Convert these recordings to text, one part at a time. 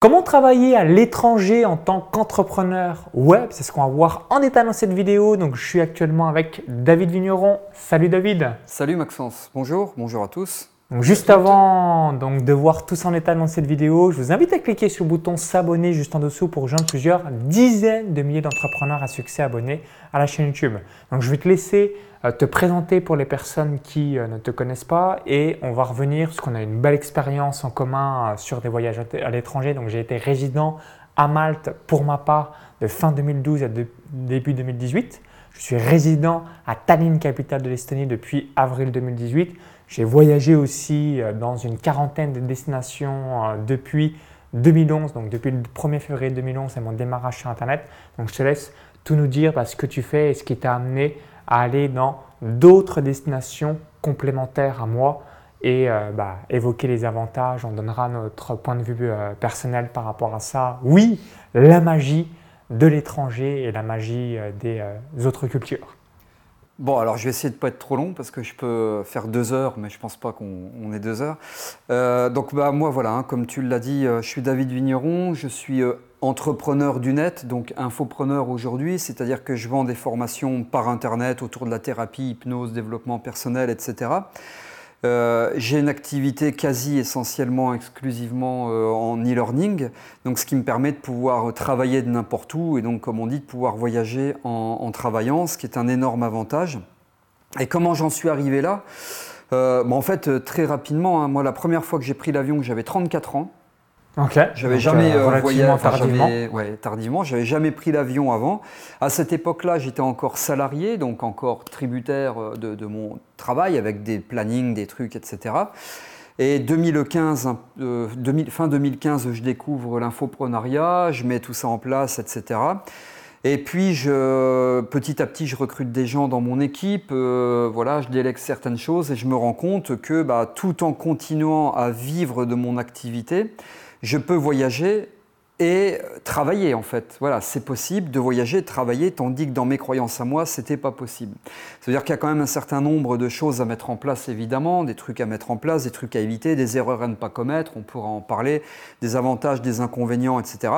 Comment travailler à l'étranger en tant qu'entrepreneur web? C'est ce qu'on va voir en détail dans cette vidéo. Donc, je suis actuellement avec David Vigneron. Salut David. Salut Maxence. Bonjour, bonjour à tous. Donc, juste avant donc, de voir tout en détail dans cette vidéo, je vous invite à cliquer sur le bouton s'abonner juste en dessous pour rejoindre plusieurs dizaines de milliers d'entrepreneurs à succès abonnés à la chaîne YouTube. Donc, je vais te laisser euh, te présenter pour les personnes qui euh, ne te connaissent pas et on va revenir parce qu'on a une belle expérience en commun euh, sur des voyages à l'étranger. Donc j'ai été résident à Malte pour ma part de fin 2012 à début 2018. Je suis résident à Tallinn, capitale de l'Estonie, depuis avril 2018. J'ai voyagé aussi dans une quarantaine de destinations depuis 2011, donc depuis le 1er février 2011, c'est mon démarrage sur Internet. Donc je te laisse tout nous dire bah, ce que tu fais et ce qui t'a amené à aller dans d'autres destinations complémentaires à moi et euh, bah, évoquer les avantages. On donnera notre point de vue euh, personnel par rapport à ça. Oui, la magie de l'étranger et la magie euh, des autres cultures. Bon, alors je vais essayer de ne pas être trop long parce que je peux faire deux heures, mais je ne pense pas qu'on ait deux heures. donc bah, moi voilà, hein, comme tu l'as dit, je suis David Vigneron, je suis entrepreneur du net, donc infopreneur aujourd'hui, c'est-à-dire que je vends des formations par Internet autour de la thérapie, hypnose, développement personnel, etc. Euh, j'ai une activité quasi essentiellement, exclusivement euh, en e-learning, donc ce qui me permet de pouvoir travailler de n'importe où et donc, comme on dit, de pouvoir voyager en, travaillant, ce qui est un énorme avantage. Et comment j'en suis arrivé là? Euh, En fait, très rapidement, hein, moi, la première fois que j'ai pris l'avion, j'avais 34 ans. J'avais jamais euh, euh voyagé tardivement. Ouais, tardivement. J'avais jamais pris l'avion avant. À cette époque-là, j'étais encore salarié, donc encore tributaire euh, de, mon travail avec des plannings, des trucs, etc. Et 2015, euh, fin 2015, je découvre l'infoprenariat, je mets tout ça en place, etc. Et puis, je, petit à petit, je recrute des gens dans mon équipe, voilà, je délègue certaines choses et je me rends compte que bah, tout en continuant à vivre de mon activité, je peux voyager et travailler en fait. Voilà, c'est possible de voyager, de travailler, tandis que dans mes croyances à moi, c'était pas possible. C'est-à-dire qu'il y a quand même un certain nombre de choses à mettre en place, évidemment, des trucs à mettre en place, des trucs à éviter, des erreurs à ne pas commettre, on pourra en parler, des avantages, des inconvénients, etc.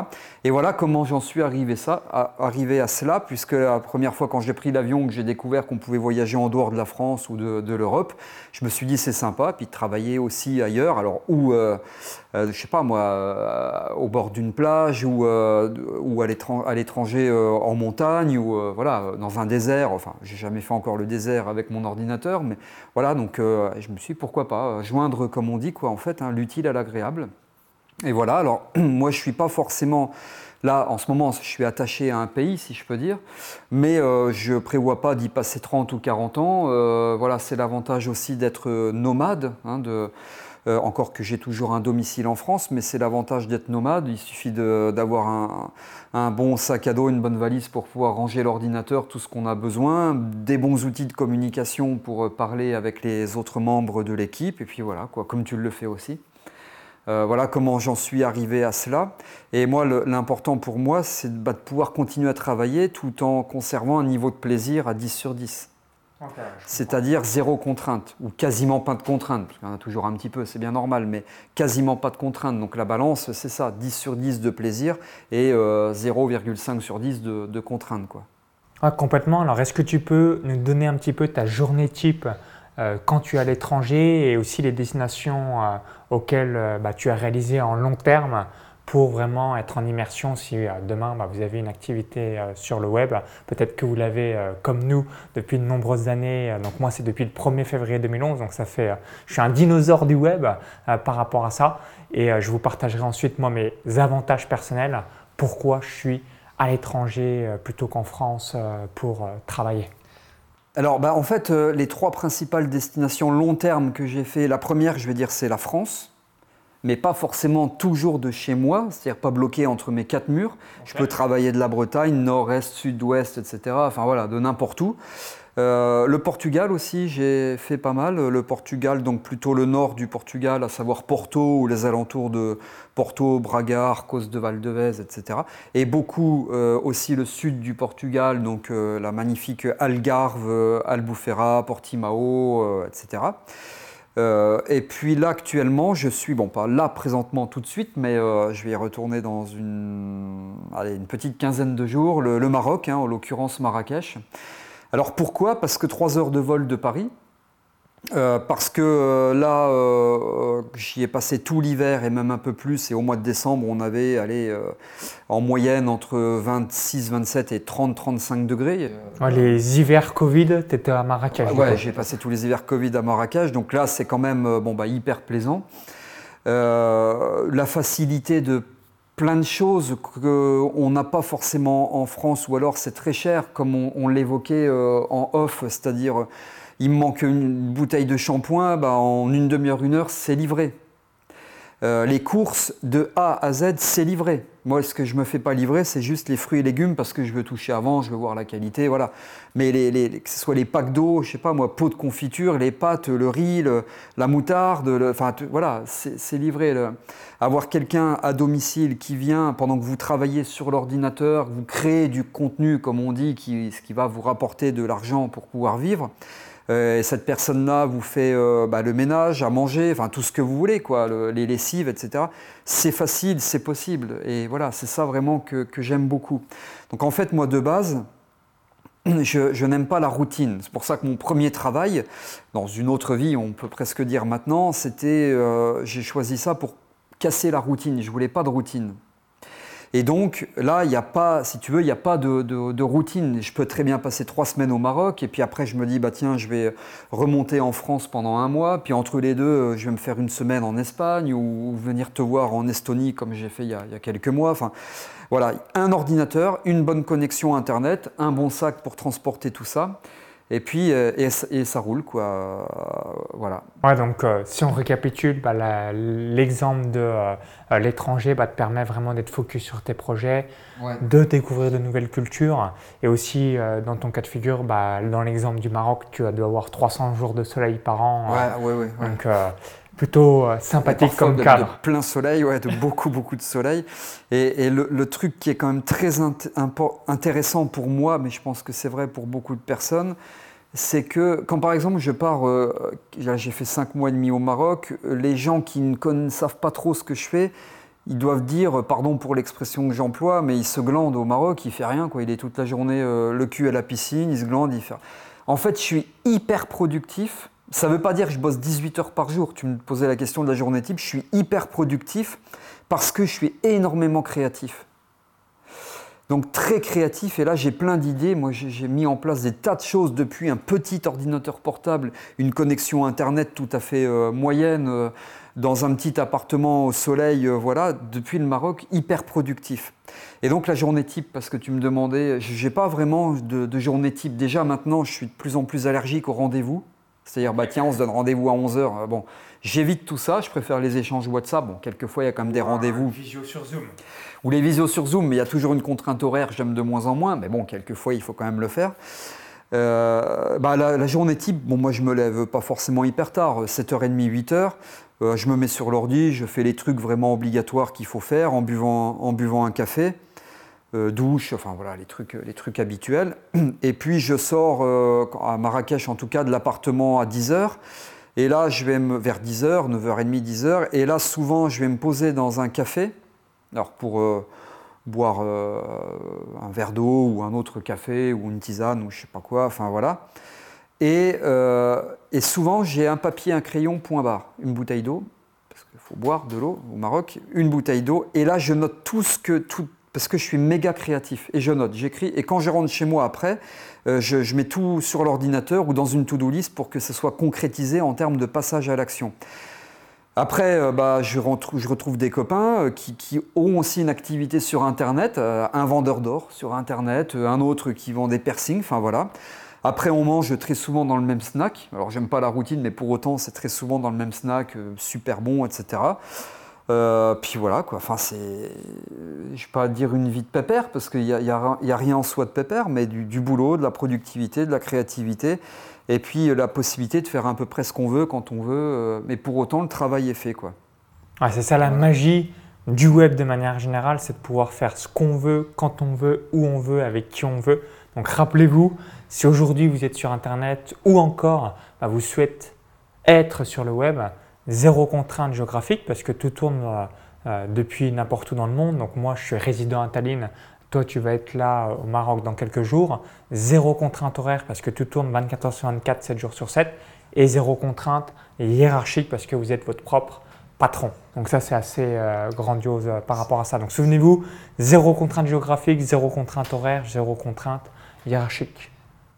Et voilà comment j'en suis arrivé, à, arrivé à cela, puisque la première fois quand j'ai pris l'avion, que j'ai découvert qu'on pouvait voyager en dehors de la France ou de, l'Europe, je me suis dit c'est sympa, puis travailler aussi ailleurs, alors où, euh, euh, je sais pas moi, euh, au bord d'une plage ou, euh, ou à l'étranger en montagne ou voilà, dans un désert. Enfin, j'ai jamais fait encore le désert avec mon ordinateur, mais voilà, donc je me suis dit pourquoi pas joindre, comme on dit, quoi, en fait, hein, l'utile à l'agréable. Et voilà, alors moi je suis pas forcément Là, en ce moment, je suis attaché à un pays, si je peux dire, mais je ne prévois pas d'y passer 30 ou 40 ans. voilà, c'est l'avantage aussi d'être nomade, hein, de, euh, encore que j'ai toujours un domicile en France, mais c'est l'avantage d'être nomade. Il suffit d'avoir un, bon sac à dos, une bonne valise pour pouvoir ranger l'ordinateur, tout ce qu'on a besoin, des bons outils de communication pour euh, parler avec les autres membres de l'équipe, et puis voilà, comme tu le fais aussi. Euh, voilà comment j'en suis arrivé à cela. Et moi, l'important pour moi, c'est de, bah, de pouvoir continuer à travailler tout en conservant un niveau de plaisir à 10 sur 10. C'est-à-dire zéro contrainte, ou quasiment pas de contrainte. Il y en a toujours un petit peu, c'est bien normal, mais quasiment pas de contrainte. Donc la balance, c'est ça, 10 sur 10 de plaisir et 0,5 euh, sur 10 de, de contrainte. Quoi. Ah, complètement. Alors est-ce que tu peux nous donner un petit peu ta journée type euh, quand tu es à l'étranger et aussi les destinations euh, auxquelles bah, tu as réalisé en long terme pour vraiment être en immersion si euh, demain bah, vous avez une activité euh, sur le web. Peut-être que vous l'avez euh, comme nous depuis de nombreuses années. donc moi c'est depuis le 1er février 2011, donc ça fait, je suis un dinosaure du web par rapport à ça. Et je vous partagerai ensuite moi mes avantages personnels, pourquoi je suis à l'étranger plutôt qu'en France pour travailler? Alors, bah, en fait, les trois principales destinations long terme que j'ai fait, la première, je vais dire, c'est la France mais pas forcément toujours de chez moi, c'est-à-dire pas bloqué entre mes quatre murs. Je peux travailler de la Bretagne, nord-est, sud-ouest, etc. Enfin voilà, de n'importe où. Euh, le Portugal aussi, j'ai fait pas mal. Le Portugal, donc plutôt le nord du Portugal, à savoir Porto ou les alentours de Porto, Braga, Arcos de Valdevez, etc. Et beaucoup euh, aussi le sud du Portugal, donc euh, la magnifique Algarve, Albufeira, Portimao, etc. et puis là, actuellement, je suis, bon, pas là présentement tout de suite, mais je vais y retourner dans une, une petite quinzaine de jours, le, Maroc, hein, en l'occurrence Marrakech. Alors pourquoi? Parce que trois heures de vol de Paris, euh, parce que euh, là, euh, j'y ai passé tout l'hiver et même un peu plus. Et au mois de décembre, on avait allé en moyenne entre 26, 27 et 30, 35 degrés. les hivers Covid, tu étais à Marrakech. ouais, j'ai passé tous les hivers Covid à Marrakech. Donc là, c'est quand même bon, bah, hyper plaisant. la facilité de plein de choses qu'on n'a pas forcément en France, ou alors c'est très cher, comme on, on l'évoquait en off, c'est-à-dire il me manque une bouteille de shampoing, bah, en une demi-heure, une heure, c'est livré. Euh, les courses de A à Z, c'est livré. Moi, ce que je me fais pas livrer, c'est juste les fruits et légumes parce que je veux toucher avant, je veux voir la qualité, voilà. Mais que ce soit les packs d'eau, je sais pas moi, pot de confiture, les pâtes, le riz, la moutarde, enfin voilà, c'est livré. Avoir quelqu'un à domicile qui vient pendant que vous travaillez sur l'ordinateur, vous créez du contenu, comme on dit, qui, ce qui va vous rapporter de l'argent pour pouvoir vivre. Euh, et cette personne-là vous fait euh, bah, le ménage, à manger, tout ce que vous voulez, quoi, les lessives, etc. C'est facile, c'est possible. Et voilà, c'est ça vraiment que, j'aime beaucoup. Donc en fait, moi de base, je, n'aime pas la routine. C'est pour ça que mon premier travail, dans une autre vie, on peut presque dire maintenant, c'était, euh, j'ai choisi ça pour casser la routine. Je voulais pas de routine. Et donc là, il n'y a pas, si tu veux, il n'y a pas de, routine. Je peux très bien passer trois semaines au Maroc et puis après je me dis, bah tiens, je vais remonter en France pendant un mois. Puis entre les deux, euh, je vais me faire une semaine en Espagne ou, venir te voir en Estonie comme j'ai fait il y, a, il y, a, quelques mois. Enfin, voilà, un ordinateur, une bonne connexion Internet, un bon sac pour transporter tout ça. Et puis, euh, et, ça roule, quoi. Euh, voilà. Ouais, donc, euh, si on récapitule, bah, l'exemple de l'étranger bah, te permet vraiment d'être focus sur tes projets, de découvrir de nouvelles cultures. Et aussi, dans ton cas de figure, bah, dans l'exemple du Maroc, tu dois avoir 300 jours de soleil par an. Ouais, ouais, ouais. Donc, plutôt euh, sympathique comme de, cadre. De plein soleil, ouais, de beaucoup, beaucoup de soleil. Et, le, truc qui est quand même très intéressant pour moi, mais je pense que c'est vrai pour beaucoup de personnes, c'est que quand par exemple je pars, euh, j'ai fait cinq mois et demi au Maroc, les gens qui ne, savent pas trop ce que je fais, ils doivent dire, pardon pour l'expression que j'emploie, mais il se glande au Maroc, il fait rien, quoi. il est toute la journée euh, le cul à la piscine, il se glande, il fait... En fait, je suis hyper productif ça ne veut pas dire que je bosse 18 heures par jour. Tu me posais la question de la journée type. Je suis hyper productif parce que je suis énormément créatif. Donc très créatif, et là j'ai plein d'idées. Moi j'ai mis en place des tas de choses depuis un petit ordinateur portable, une connexion Internet tout à fait euh, moyenne, euh, dans un petit appartement au soleil, euh, voilà, depuis le Maroc, hyper productif. Et donc la journée type, parce que tu me demandais, j'ai pas vraiment de, de journée type. Déjà maintenant je suis de plus en plus allergique aux rendez-vous. C'est-à-dire, bah, tiens, on se donne rendez-vous à 11h. Euh, bon, j'évite tout ça, je préfère les échanges WhatsApp. Bon, quelquefois, il y a quand même des rendez-vous. Visio sur Zoom. Ou les visios sur Zoom, mais il y a toujours une contrainte horaire, j'aime de moins en moins. Mais bon, quelquefois, il faut quand même le faire. Euh, bah, la, journée type, bon, moi, je me lève pas forcément hyper tard, 7h30, 8h. Euh, je me mets sur l'ordi, je fais les trucs vraiment obligatoires qu'il faut faire en buvant, en buvant un café. Euh, douche, enfin voilà, les trucs, les trucs habituels. Et puis je sors euh, à Marrakech, en tout cas, de l'appartement à 10h. Et là, je vais me, vers 10h, 9h30, 10h. Et là, souvent, je vais me poser dans un café. Alors, pour euh, boire un verre d'eau ou un autre café ou une tisane ou je sais pas quoi, enfin voilà. Et, et souvent, j'ai un papier, un crayon, point barre, une bouteille d'eau, parce qu'il faut boire de l'eau au Maroc, une bouteille d'eau. Et là, je note tout ce que, tout, parce que je suis méga créatif et je note, j'écris et quand je rentre chez moi après, euh, je, mets tout sur l'ordinateur ou dans une to-do list pour que ce soit concrétisé en termes de passage à l'action. Après, euh, bah, je, retrouve des copains euh, qui, ont aussi une activité sur Internet, un vendeur d'or sur Internet, un autre qui vend des piercings, enfin voilà. Après, on mange très souvent dans le même snack. Alors, j'aime pas la routine, mais pour autant, c'est très souvent dans le même snack, super bon, etc. Euh, puis voilà, quoi. Enfin, c'est. Je ne vais pas dire une vie de pépère, parce qu'il n'y a, y a, rien en soi de pépère, mais du, boulot, de la productivité, de la créativité, et puis euh, la possibilité de faire à peu près ce qu'on veut quand on veut, euh, mais pour autant, le travail est fait, quoi. c'est ça la magie du web de manière générale, c'est de pouvoir faire ce qu'on veut, quand on veut, où on veut, avec qui on veut. Donc rappelez-vous, si aujourd'hui vous êtes sur Internet ou encore bah, vous souhaitez être sur le web, zéro contrainte géographique parce que tout tourne euh, depuis n'importe où dans le monde. Donc moi, je suis résident à Tallinn. Toi, tu vas être là au Maroc dans quelques jours. Zéro contrainte horaire parce que tout tourne 24 heures sur 24, 7 jours sur 7. Et zéro contrainte hiérarchique parce que vous êtes votre propre patron. Donc ça, c'est assez euh, grandiose euh, par rapport à ça. Donc souvenez-vous, zéro contrainte géographique, zéro contrainte horaire, zéro contrainte hiérarchique.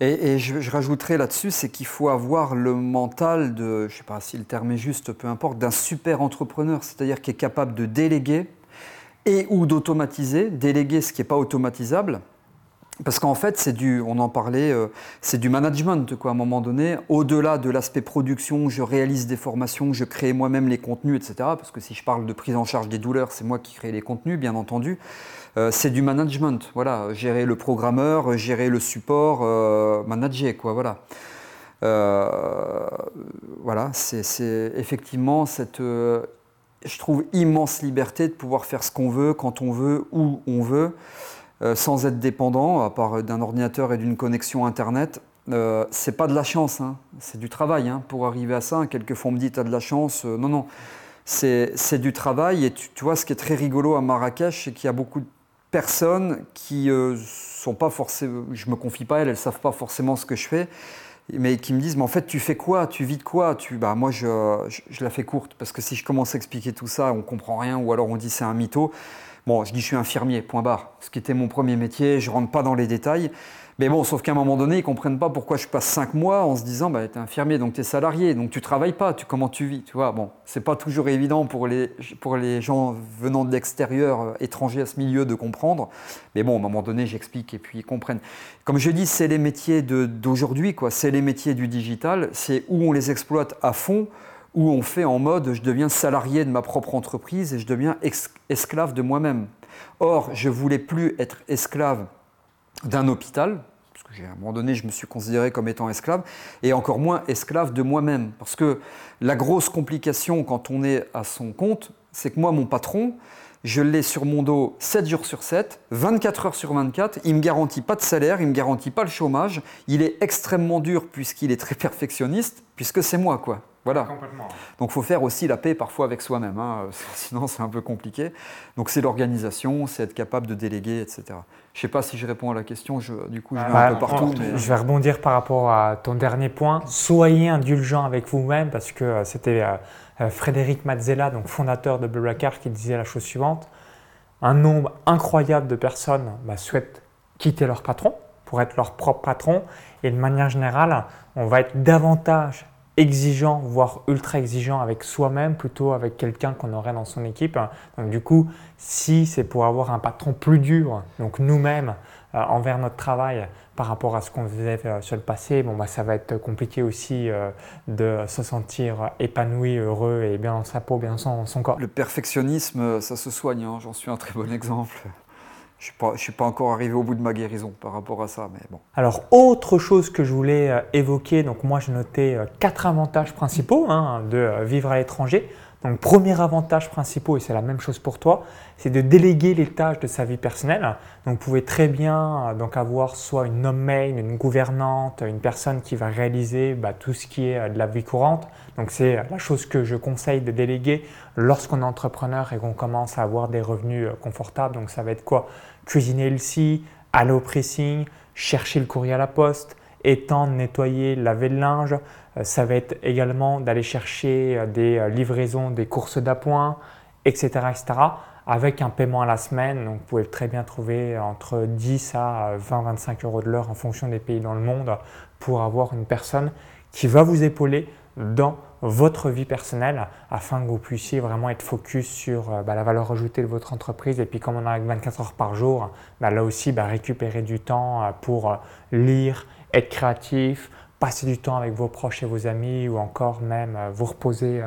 Et, je, rajouterai là-dessus, c'est qu'il faut avoir le mental de, je ne sais pas si le terme est juste, peu importe, d'un super entrepreneur, c'est-à-dire qui est capable de déléguer et ou d'automatiser, déléguer ce qui n'est pas automatisable, parce qu'en fait, c'est du, on en parlait, euh, c'est du management, quoi, à un moment donné. Au-delà de l'aspect production, je réalise des formations, je crée moi-même les contenus, etc. Parce que si je parle de prise en charge des douleurs, c'est moi qui crée les contenus, bien entendu. Euh, c'est du management, voilà, gérer le programmeur, gérer le support, euh, manager, quoi, voilà. Voilà, c'est effectivement cette, je trouve, immense liberté de pouvoir faire ce qu'on veut, quand on veut, où on veut, sans être dépendant, à part d'un ordinateur et d'une connexion Internet. Euh, c'est pas de la chance, hein. c'est du travail hein, pour arriver à ça. Quelquefois on me dit tu as de la chance. non, non, c'est du travail. Et tu, tu, vois, ce qui est très rigolo à Marrakech, c'est qu'il y a beaucoup de personnes qui euh, sont pas forcément, je me confie pas elles, elles savent pas forcément ce que je fais, mais qui me disent, mais en fait, tu fais quoi? Tu vis de quoi? Tu, bah, Moi, je, je, la fais courte, parce que si je commence à expliquer tout ça, on comprend rien, ou alors on dit c'est un mytho. Bon, je dis je suis infirmier, point barre. Ce qui était mon premier métier, je rentre pas dans les détails. Mais bon, sauf qu'à un moment donné, ils comprennent pas pourquoi je passe cinq mois en se disant, bah, tu es infirmier, donc tu es salarié, donc tu travailles pas, tu, comment tu vis, tu vois. Bon, c'est pas toujours évident pour les, pour les gens venant de l'extérieur, euh, étrangers à ce milieu, de comprendre. Mais bon, à un moment donné, j'explique et puis ils comprennent. Comme je dis, c'est les métiers d'aujourd'hui, quoi. C'est les métiers du digital, c'est où on les exploite à fond, où on fait en mode, je deviens salarié de ma propre entreprise et je deviens esclave de moi-même. Or, je voulais plus être esclave d'un hôpital, parce que à un moment donné, je me suis considéré comme étant esclave, et encore moins esclave de moi-même. Parce que la grosse complication quand on est à son compte, c'est que moi, mon patron, je l'ai sur mon dos 7 jours sur 7, 24 heures sur 24, il ne me garantit pas de salaire, il ne me garantit pas le chômage, il est extrêmement dur puisqu'il est très perfectionniste, puisque c'est moi, quoi. Voilà. Donc il faut faire aussi la paix parfois avec soi-même, hein. sinon c'est un peu compliqué. Donc c'est l'organisation, c'est être capable de déléguer, etc. Je ne sais pas si je réponds à la question, je, du coup je vais un peu partout. Je vais rebondir par rapport à ton dernier point. Soyez indulgent avec vous-même parce que euh, c'était euh, Frédéric Mazzella, donc fondateur de Blablacar, qui disait la chose suivante. Un nombre incroyable de personnes bah, souhaitent quitter leur patron pour être leur propre patron et de manière générale, on va être davantage exigeant, voire ultra exigeant avec soi-même plutôt avec quelqu'un qu'on aurait dans son équipe. Donc du coup, si c'est pour avoir un patron plus dur, donc nous-mêmes euh, envers notre travail par rapport à ce qu'on faisait euh, sur le passé, bon bah ça va être compliqué aussi euh, de se sentir épanoui, heureux et bien dans sa peau, bien dans son, corps. Le perfectionnisme, ça se soigne. Hein. J'en suis un très bon exemple. Je ne suis, pas encore arrivé au bout de ma guérison par rapport à ça, mais bon. Alors, autre chose que je voulais euh, évoquer, donc moi j'ai noté euh, quatre avantages principaux hein, de euh, vivre à l'étranger. Donc, premier avantage principal, et c'est la même chose pour toi, c'est de déléguer les tâches de sa vie personnelle. Donc, vous pouvez très bien donc, avoir soit une main, une gouvernante, une personne qui va réaliser bah, tout ce qui est de la vie courante. Donc, c'est la chose que je conseille de déléguer lorsqu'on est entrepreneur et qu'on commence à avoir des revenus confortables. Donc, ça va être quoi? Cuisiner le scie, aller au pressing, chercher le courrier à la poste, étendre, nettoyer, laver le linge. Euh, ça va être également d'aller chercher euh, des euh, livraisons, des courses d'appoint, etc., etc. Avec un paiement à la semaine, donc vous pouvez très bien trouver entre 10 à 20-25 euros de l'heure en fonction des pays dans le monde pour avoir une personne qui va vous épauler dans votre vie personnelle afin que vous puissiez vraiment être focus sur bah, la valeur ajoutée de votre entreprise. Et puis comme on a 24 heures par jour, bah, là aussi bah, récupérer du temps pour lire, être créatif, passer du temps avec vos proches et vos amis ou encore même vous reposer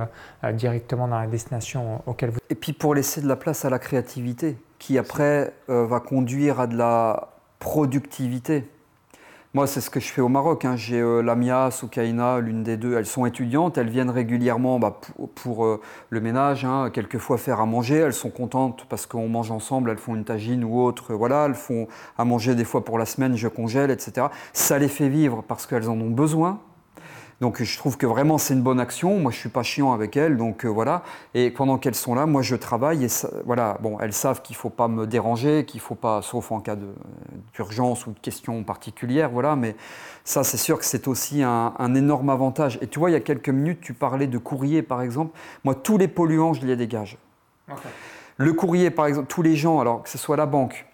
directement dans la destination auquel vous... Et puis pour laisser de la place à la créativité qui après va conduire à de la productivité. Moi, c'est ce que je fais au Maroc. Hein. J'ai euh, Lamia, Soukaina, l'une des deux. Elles sont étudiantes. Elles viennent régulièrement bah, pour, euh, le ménage, hein. quelquefois faire à manger. Elles sont contentes parce qu'on mange ensemble. Elles font une tagine ou autre. Voilà, elles font à manger des fois pour la semaine. Je congèle, etc. Ça les fait vivre parce qu'elles en ont besoin. Donc je trouve que vraiment c'est une bonne action. Moi je suis pas chiant avec elles, donc euh, voilà. Et pendant qu'elles sont là, moi je travaille et voilà. Bon, elles savent qu'il faut pas me déranger, qu'il faut pas, sauf en cas d'urgence ou de question particulière, voilà. Mais ça c'est sûr que c'est aussi un, énorme avantage. Et tu vois, il y a quelques minutes, tu parlais de courrier par exemple. Moi tous les polluants je les dégage. Le courrier par exemple, tous les gens, alors que ce soit la banque,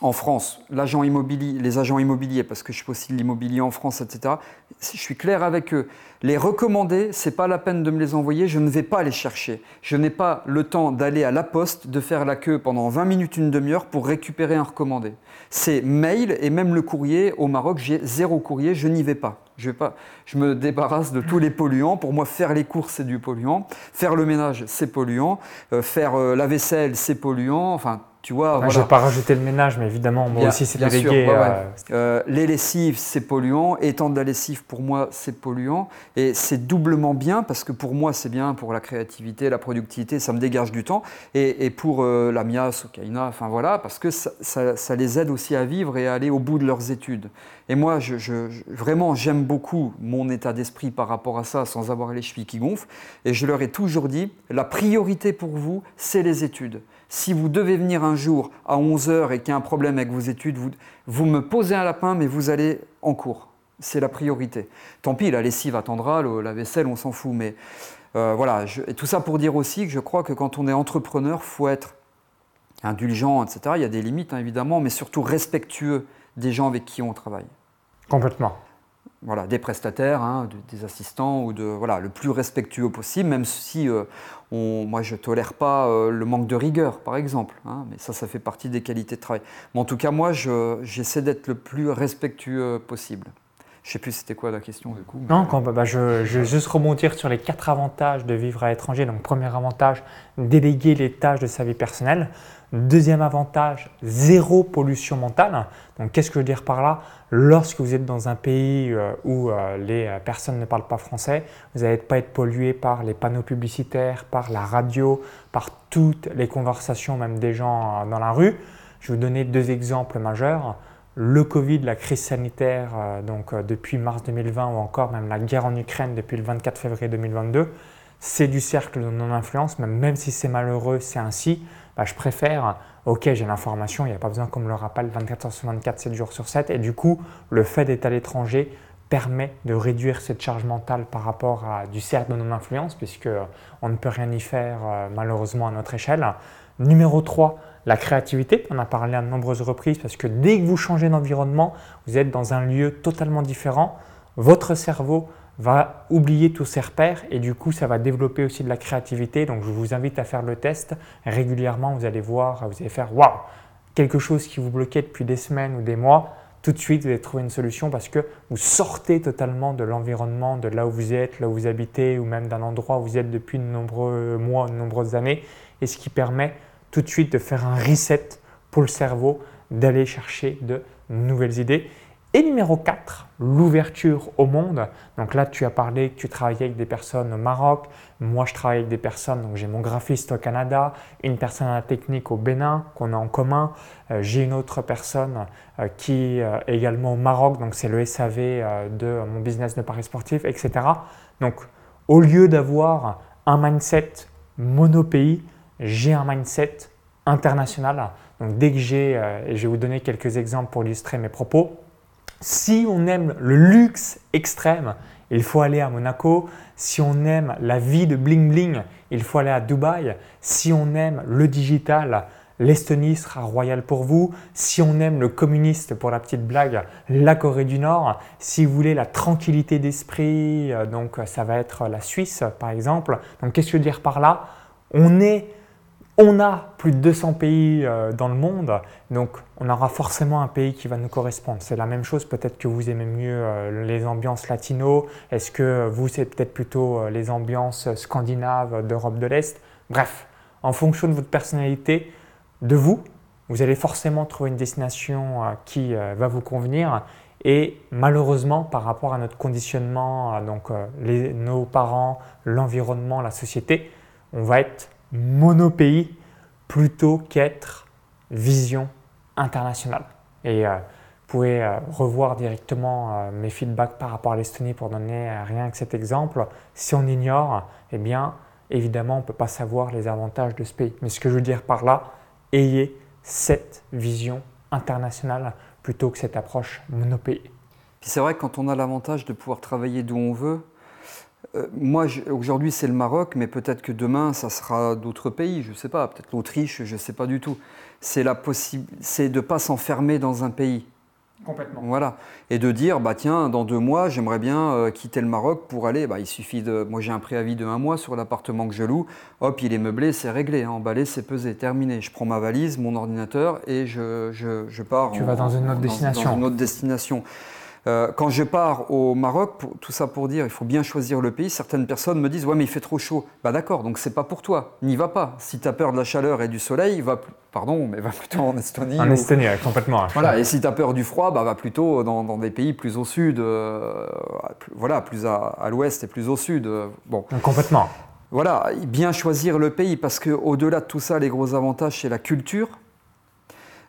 en France, les agents immobiliers, parce que je fais aussi de l'immobilier en France, etc. Je suis clair avec eux. Les recommander, c'est pas la peine de me les envoyer, je ne vais pas les chercher. Je n'ai pas le temps d'aller à la poste, de faire la queue pendant 20 minutes, une demi-heure pour récupérer un recommandé. C'est mail et même le courrier. Au Maroc, j'ai zéro courrier, je n'y vais pas. Je, vais pas. je me débarrasse de tous les polluants. Pour moi, faire les courses, c'est du polluant. Faire le ménage, c'est polluant. Euh, faire euh, la vaisselle, c'est polluant. Enfin, tu vois, Je vais pas rajouter le ménage, mais évidemment, moi aussi, c'est délégué. Euh, euh, les lessives, c'est polluant. Étendre la lessive, pour moi, c'est polluant. Et c'est doublement bien, parce que pour moi, c'est bien pour la créativité, la productivité, ça me dégage du temps. Et, pour euh, la MIAS, Okaina, enfin voilà, parce que ça, les aide aussi à vivre et à aller au bout de leurs études. Et moi, je, vraiment, j'aime beaucoup mon état d'esprit par rapport à ça, sans avoir les chevilles qui gonflent. Et je leur ai toujours dit, la priorité pour vous, c'est les études. Si vous devez venir un jour à 11h et qu'il y a un problème avec vos études, vous, me posez un lapin, mais vous allez en cours. C'est la priorité. Tant pis, la lessive attendra, la vaisselle, on s'en fout. Mais euh, voilà, tout ça pour dire aussi que je crois que quand on est entrepreneur, il faut être indulgent, etc. Il y a des limites, hein, évidemment, mais surtout respectueux des gens avec qui on travaille. Complètement voilà, des prestataires, hein, des assistants, ou de, voilà, le plus respectueux possible, même si euh, on, moi je ne tolère pas euh, le manque de rigueur, par exemple. Hein, mais ça, ça fait partie des qualités de travail. Mais en tout cas, moi, j'essaie d'être le plus respectueux possible. Je sais plus c'était quoi la question du coup. Non, bah, je, vais juste rebondir sur les quatre avantages de vivre à l'étranger. Donc, premier avantage, déléguer les tâches de sa vie personnelle. Deuxième avantage, zéro pollution mentale. Donc, qu'est-ce que je veux dire par là? Lorsque vous êtes dans un pays euh, où euh, les euh, personnes ne parlent pas français, vous n'allez pas être pollué par les panneaux publicitaires, par la radio, par toutes les conversations, même des gens dans la rue. Je vais vous donner deux exemples majeurs. Le Covid, la crise sanitaire, donc depuis mars 2020 ou encore même la guerre en Ukraine depuis le 24 février 2022, c'est du cercle de non-influence, même si c'est malheureux, c'est ainsi. Bah, je préfère, ok, j'ai l'information, il n'y a pas besoin qu'on me le rappelle 24 heures sur 24, 7 jours sur 7. Et du coup, le fait d'être à l'étranger permet de réduire cette charge mentale par rapport à du cercle de non-influence, puisque on ne peut rien y faire euh, malheureusement à notre échelle. Numéro 3, la créativité. On a parlé à de nombreuses reprises parce que dès que vous changez d'environnement, vous êtes dans un lieu totalement différent. Votre cerveau va oublier tous ses repères et du coup ça va développer aussi de la créativité. Donc je vous invite à faire le test régulièrement. Vous allez voir, vous allez faire waouh, quelque chose qui vous bloquait depuis des semaines ou des mois. Tout de suite, vous allez trouver une solution parce que vous sortez totalement de l'environnement, de là où vous êtes, là où vous habitez ou même d'un endroit où vous êtes depuis de nombreux mois, de nombreuses années. Et ce qui permet tout de suite de faire un reset pour le cerveau, d'aller chercher de nouvelles idées. Et numéro 4, l'ouverture au monde. Donc là, tu as parlé que tu travaillais avec des personnes au Maroc. Moi, je travaille avec des personnes, donc j'ai mon graphiste au Canada, une personne à la technique au Bénin qu'on a en commun. Euh, j'ai une autre personne euh, qui est également au Maroc, donc c'est le SAV euh, de mon business de paris sportif, etc. Donc, au lieu d'avoir un mindset monopays, j'ai un mindset international. Donc, dès que j'ai, et je vais vous donner quelques exemples pour illustrer mes propos, si on aime le luxe extrême, il faut aller à Monaco. Si on aime la vie de bling bling, il faut aller à Dubaï. Si on aime le digital, l'Estonie sera royale pour vous. Si on aime le communiste, pour la petite blague, la Corée du Nord. Si vous voulez la tranquillité d'esprit, euh, donc ça va être la Suisse par exemple. Donc qu'est-ce que je veux dire par là? On est on a plus de 200 pays euh, dans le monde, donc on aura forcément un pays qui va nous correspondre. C'est la même chose, peut-être que vous aimez mieux euh, les ambiances latino, est-ce que vous c'est peut-être plutôt euh, les ambiances scandinaves d'Europe de l'Est? Bref, en fonction de votre personnalité, de vous, vous allez forcément trouver une destination qui va vous convenir. Et malheureusement, par rapport à notre conditionnement, donc nos parents, l'environnement, la société, on va être monopays plutôt qu'être vision internationale. Et euh, Vous pouvez euh, revoir directement euh, mes feedbacks par rapport à l'Estonie pour donner rien que cet exemple. Si on ignore, eh bien, évidemment, on ne peut pas savoir les avantages de ce pays. Mais ce que je veux dire par là, ayez cette vision internationale plutôt que cette approche monopays. Puis c'est vrai que quand on a l'avantage de pouvoir travailler d'où on veut, moi aujourd'hui c'est le Maroc, mais peut-être que demain ça sera d'autres pays, je ne sais pas, peut-être l'Autriche, je ne sais pas du tout. C'est de ne pas s'enfermer dans un pays. Complètement. Voilà. Et de dire, bah tiens, dans deux mois, j'aimerais bien euh, quitter le Maroc pour aller. Bah, il suffit de. Moi, j'ai un préavis de un mois sur l'appartement que je loue. Hop, il est meublé, c'est réglé. Hein. Emballé, c'est pesé, terminé. Je prends ma valise, mon ordinateur et je, je, je pars. Tu vas dans une autre destination. Dans une autre destination. Euh, quand je pars au Maroc, tout ça pour dire, il faut bien choisir le pays. Certaines personnes me disent, ouais, mais il fait trop chaud. Bah d'accord, donc c'est pas pour toi. N'y va pas. Si tu as peur de la chaleur et du soleil, va, pardon, mais va plutôt en Estonie. En Estonie, complètement. Voilà. Et si tu as peur du froid, bah va plutôt dans, des pays plus au sud, euh, voilà, plus à, l'ouest et plus au sud. Euh, bon. Complètement. Voilà, bien choisir le pays parce que au-delà de tout ça, les gros avantages, c'est la culture.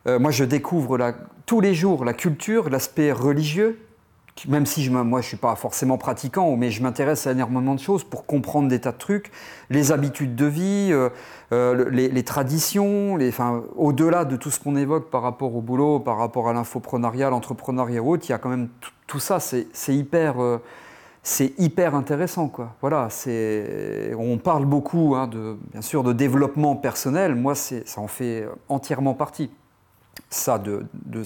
Moi, je découvre tous les jours la culture, l'aspect religieux, même si je, moi je ne suis pas forcément pratiquant, mais je m'intéresse à énormément de choses pour comprendre des tas de trucs, les habitudes de vie, euh, euh, les, traditions, les, au-delà de tout ce qu'on évoque par rapport au boulot, par rapport à l'infoprenariat, l'entrepreneuriat ou autre, il y a quand même tout ça, c'est, hyper... Euh, intéressant. Voilà, on parle beaucoup, hein, bien sûr, de développement personnel. Moi, ça en fait entièrement partie. Ça, de, de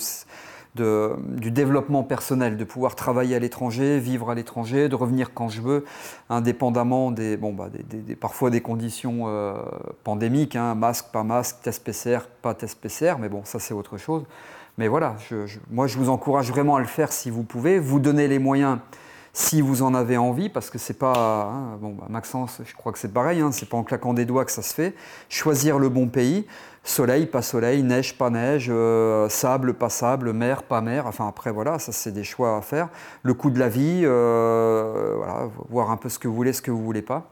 du développement personnel, de pouvoir travailler à l'étranger, vivre à l'étranger, de revenir quand je veux, indépendamment des, bon, bah, des, parfois des conditions euh, pandémiques, hein, masque, pas masque, test PCR, pas test PCR, mais bon, ça c'est autre chose. Mais voilà, moi je vous encourage vraiment à le faire si vous pouvez, vous donner les moyens si vous en avez envie, parce que c'est pas, hein, bon, bah, Maxence, je crois que c'est pareil, hein, c'est pas en claquant des doigts que ça se fait. Choisir le bon pays, soleil, pas soleil, neige, pas neige, euh, sable, pas sable, mer, pas mer. Enfin après voilà, ça c'est des choix à faire. Le coût de la vie, euh, voilà, voir un peu ce que vous voulez, ce que vous voulez pas.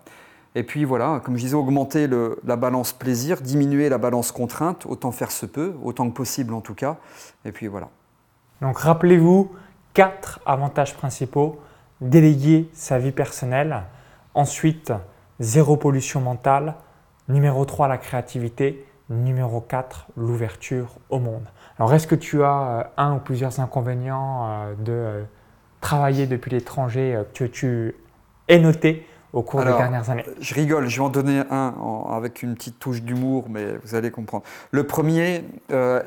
Et puis voilà, comme je disais, augmenter la balance plaisir, diminuer la balance contrainte, autant faire ce peu, autant que possible en tout cas. Et puis voilà. Donc rappelez-vous quatre avantages principaux déléguer sa vie personnelle. Ensuite, zéro pollution mentale. Numéro 3, la créativité. Numéro 4, l'ouverture au monde. Alors, est-ce que tu as euh, un ou plusieurs inconvénients euh, de euh, travailler depuis l'étranger que tu es noté au cours des dernières années? Je rigole, je vais en donner un avec une petite touche d'humour, mais vous allez comprendre. Le premier,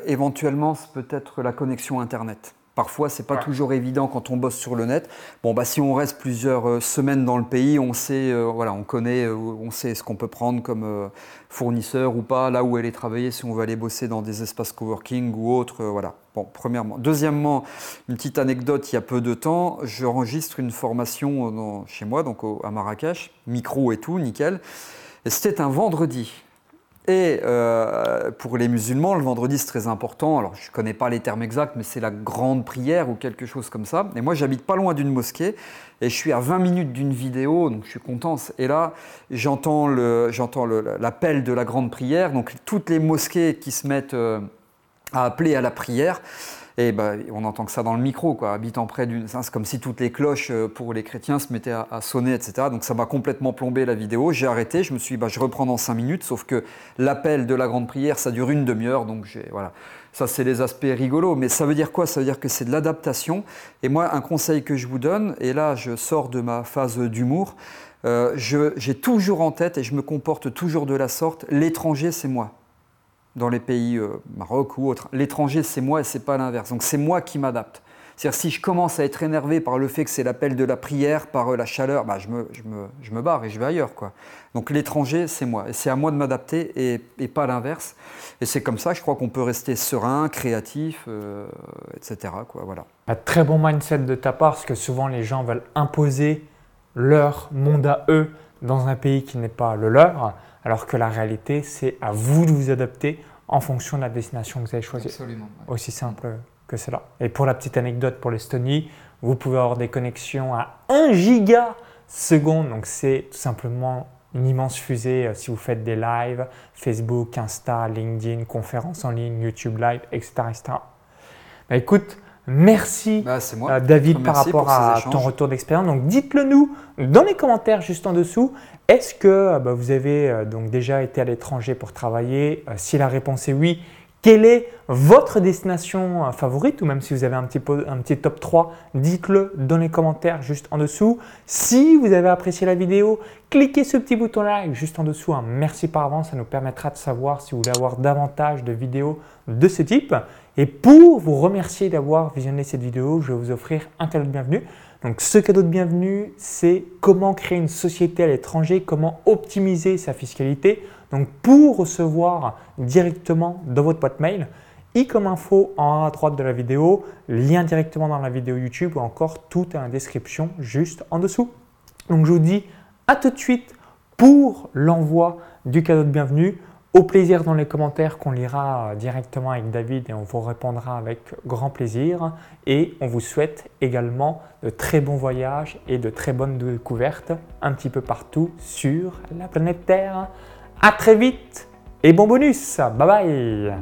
éventuellement, c'est peut-être la connexion Internet. Parfois, c'est pas toujours évident quand on bosse sur le net. Bon, bah, si on reste plusieurs euh, semaines dans le pays, on sait, euh, voilà, on connaît, euh, on sait ce qu'on peut prendre comme fournisseur ou pas, là où aller travailler, si on veut aller bosser dans des espaces coworking ou autres, voilà. Bon, premièrement. Deuxièmement, une petite anecdote, il y a peu de temps, j'enregistre une formation chez moi, donc à Marrakech, micro et tout, nickel. Et c'était un vendredi. Et euh, pour les musulmans, le vendredi, c'est très important. Alors, je ne connais pas les termes exacts, mais c'est la grande prière ou quelque chose comme ça. Et moi, j'habite pas loin d'une mosquée et je suis à 20 minutes d'une vidéo, donc je suis content. Et là, j'entends l'appel de la grande prière. Donc, toutes les mosquées qui se mettent euh, à appeler à la prière. Et bah, on entend que ça dans le micro, quoi. Habitant près d'une. C'est comme si toutes les cloches euh, pour les chrétiens se mettaient à, sonner, etc. Donc ça m'a complètement plombé la vidéo. J'ai arrêté. Je me suis dit, bah, je reprends dans 5 minutes. Sauf que l'appel de la grande prière, ça dure une demi-heure. Donc voilà. Ça, c'est les aspects rigolos. Mais ça veut dire quoi? Ça veut dire que c'est de l'adaptation. Et moi, un conseil que je vous donne, et là, je sors de ma phase d'humour. Euh, j'ai toujours en tête et je me comporte toujours de la sorte l'étranger, c'est moi dans les pays euh, Maroc ou autres. L'étranger, c'est moi et c'est pas l'inverse. Donc c'est moi qui m'adapte. C'est-à-dire si je commence à être énervé par le fait que c'est l'appel de la prière, par euh, la chaleur, bah, je, me, je, me, je, me, barre et je vais ailleurs. Quoi. Donc l'étranger, c'est moi. Et c'est à moi de m'adapter et, pas l'inverse. Et c'est comme ça, je crois qu'on peut rester serein, créatif, euh, etc. Quoi. Voilà. Un très bon mindset de ta part, parce que souvent les gens veulent imposer leur monde à eux dans un pays qui n'est pas le leur alors que la réalité, c'est à vous de vous adapter en fonction de la destination que vous avez choisie. Absolument. Aussi simple que cela. Et pour la petite anecdote pour l'Estonie, vous pouvez avoir des connexions à 1 giga seconde, donc c'est tout simplement une immense fusée euh, si vous faites des lives, Facebook, Insta, LinkedIn, conférences en ligne, YouTube Live, etc. etc. Bah, écoute, Merci Bah, moi. euh, David par rapport à échanges. ton retour d'expérience. Donc dites-le nous dans les commentaires juste en dessous. Est-ce que euh, bah, vous avez euh, donc déjà été à l'étranger pour travailler? Si la réponse est oui, quelle est votre destination euh, favorite ou même si vous avez un petit, top 3, dites-le dans les commentaires juste en dessous. Si vous avez apprécié la vidéo, cliquez ce petit bouton like juste en dessous. Un merci par avance, ça nous permettra de savoir si vous voulez avoir davantage de vidéos de ce type. Et pour vous remercier d'avoir visionné cette vidéo, je vais vous offrir un cadeau de bienvenue. Donc ce cadeau de bienvenue, c'est comment créer une société à l'étranger, comment optimiser sa fiscalité. Donc pour recevoir directement dans votre boîte mail, i comme info en haut à droite de la vidéo, lien directement dans la vidéo YouTube ou encore tout est en description juste en dessous. Donc je vous dis à tout de suite pour l'envoi du cadeau de bienvenue. Au plaisir dans les commentaires qu'on lira euh, directement avec David et on vous répondra avec grand plaisir. Et on vous souhaite également de très bons voyages et de très bonnes découvertes un petit peu partout sur la planète Terre. À très vite et bon bonus. Bye bye.